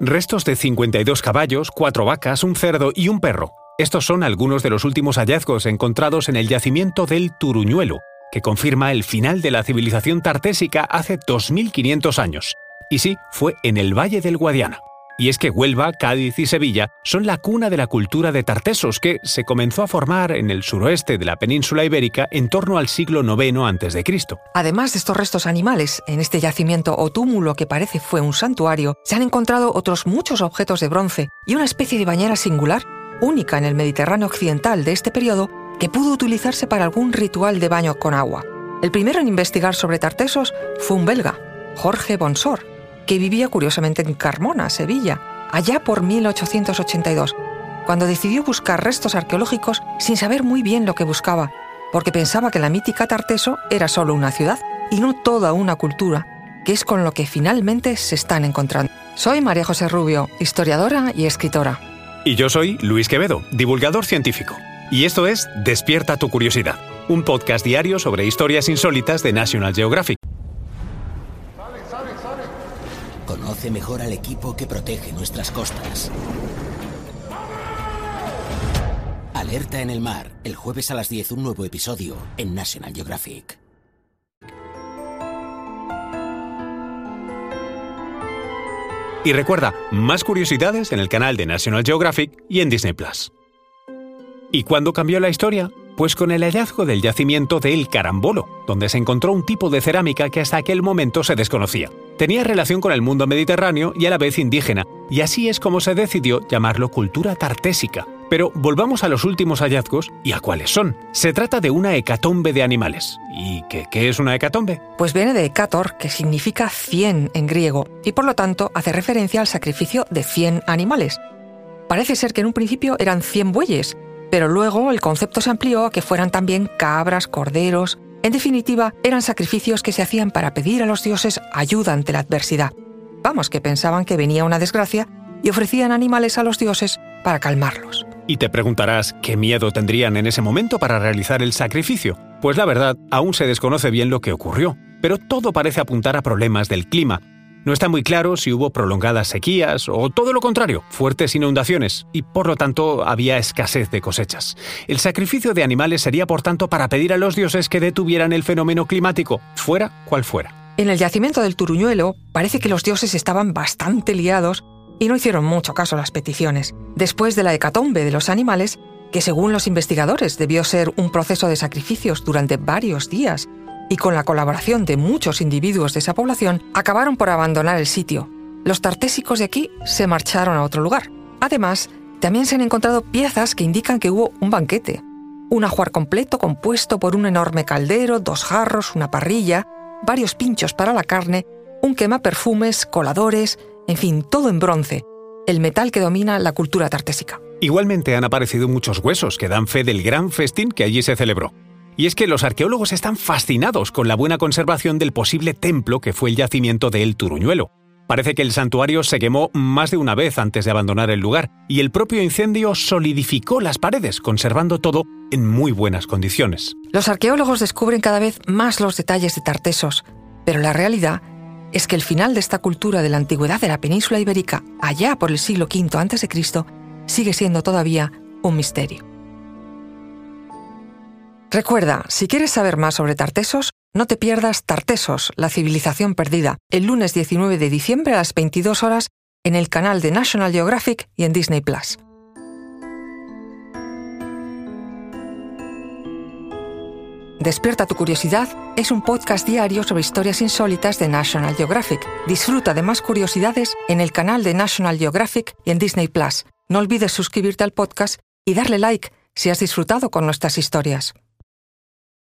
Restos de 52 caballos, cuatro vacas, un cerdo y un perro. Estos son algunos de los últimos hallazgos encontrados en el yacimiento del Turuñuelo, que confirma el final de la civilización tartésica hace 2500 años. Y sí, fue en el Valle del Guadiana. Y es que Huelva, Cádiz y Sevilla son la cuna de la cultura de Tartesos que se comenzó a formar en el suroeste de la península ibérica en torno al siglo IX a.C. Además de estos restos animales, en este yacimiento o túmulo que parece fue un santuario, se han encontrado otros muchos objetos de bronce y una especie de bañera singular, única en el Mediterráneo occidental de este periodo, que pudo utilizarse para algún ritual de baño con agua. El primero en investigar sobre Tartesos fue un belga, Jorge Bonsor, que vivía curiosamente en Carmona, Sevilla, allá por 1882, cuando decidió buscar restos arqueológicos sin saber muy bien lo que buscaba, porque pensaba que la mítica Tarteso era solo una ciudad y no toda una cultura, que es con lo que finalmente se están encontrando. Soy María José Rubio, historiadora y escritora. Y yo soy Luis Quevedo, divulgador científico. Y esto es Despierta tu curiosidad, un podcast diario sobre historias insólitas de National Geographic. Conoce mejor al equipo que protege nuestras costas. Alerta en el mar, el jueves a las 10 un nuevo episodio en National Geographic. Y recuerda, más curiosidades en el canal de National Geographic y en Disney Plus. ¿Y cuándo cambió la historia? Pues con el hallazgo del yacimiento de El Carambolo, donde se encontró un tipo de cerámica que hasta aquel momento se desconocía. Tenía relación con el mundo mediterráneo y a la vez indígena, y así es como se decidió llamarlo cultura tartésica. Pero volvamos a los últimos hallazgos y a cuáles son. Se trata de una hecatombe de animales. ¿Y qué, qué es una hecatombe? Pues viene de hecator, que significa cien en griego, y por lo tanto hace referencia al sacrificio de 100 animales. Parece ser que en un principio eran 100 bueyes, pero luego el concepto se amplió a que fueran también cabras, corderos. En definitiva, eran sacrificios que se hacían para pedir a los dioses ayuda ante la adversidad. Vamos, que pensaban que venía una desgracia y ofrecían animales a los dioses para calmarlos. Y te preguntarás qué miedo tendrían en ese momento para realizar el sacrificio. Pues la verdad, aún se desconoce bien lo que ocurrió, pero todo parece apuntar a problemas del clima, no está muy claro si hubo prolongadas sequías o todo lo contrario, fuertes inundaciones, y por lo tanto había escasez de cosechas. El sacrificio de animales sería por tanto para pedir a los dioses que detuvieran el fenómeno climático, fuera cual fuera. En el yacimiento del Turuñuelo parece que los dioses estaban bastante liados y no hicieron mucho caso a las peticiones. Después de la hecatombe de los animales, que según los investigadores debió ser un proceso de sacrificios durante varios días, y con la colaboración de muchos individuos de esa población, acabaron por abandonar el sitio. Los tartésicos de aquí se marcharon a otro lugar. Además, también se han encontrado piezas que indican que hubo un banquete. Un ajuar completo compuesto por un enorme caldero, dos jarros, una parrilla, varios pinchos para la carne, un quema perfumes, coladores, en fin, todo en bronce, el metal que domina la cultura tartésica. Igualmente han aparecido muchos huesos que dan fe del gran festín que allí se celebró. Y es que los arqueólogos están fascinados con la buena conservación del posible templo que fue el yacimiento de El Turuñuelo. Parece que el santuario se quemó más de una vez antes de abandonar el lugar, y el propio incendio solidificó las paredes, conservando todo en muy buenas condiciones. Los arqueólogos descubren cada vez más los detalles de Tartesos, pero la realidad es que el final de esta cultura de la antigüedad de la península ibérica, allá por el siglo V a.C., sigue siendo todavía un misterio. Recuerda, si quieres saber más sobre Tartesos, no te pierdas Tartesos, la civilización perdida, el lunes 19 de diciembre a las 22 horas en el canal de National Geographic y en Disney Plus. Despierta tu curiosidad es un podcast diario sobre historias insólitas de National Geographic. Disfruta de más curiosidades en el canal de National Geographic y en Disney Plus. No olvides suscribirte al podcast y darle like si has disfrutado con nuestras historias.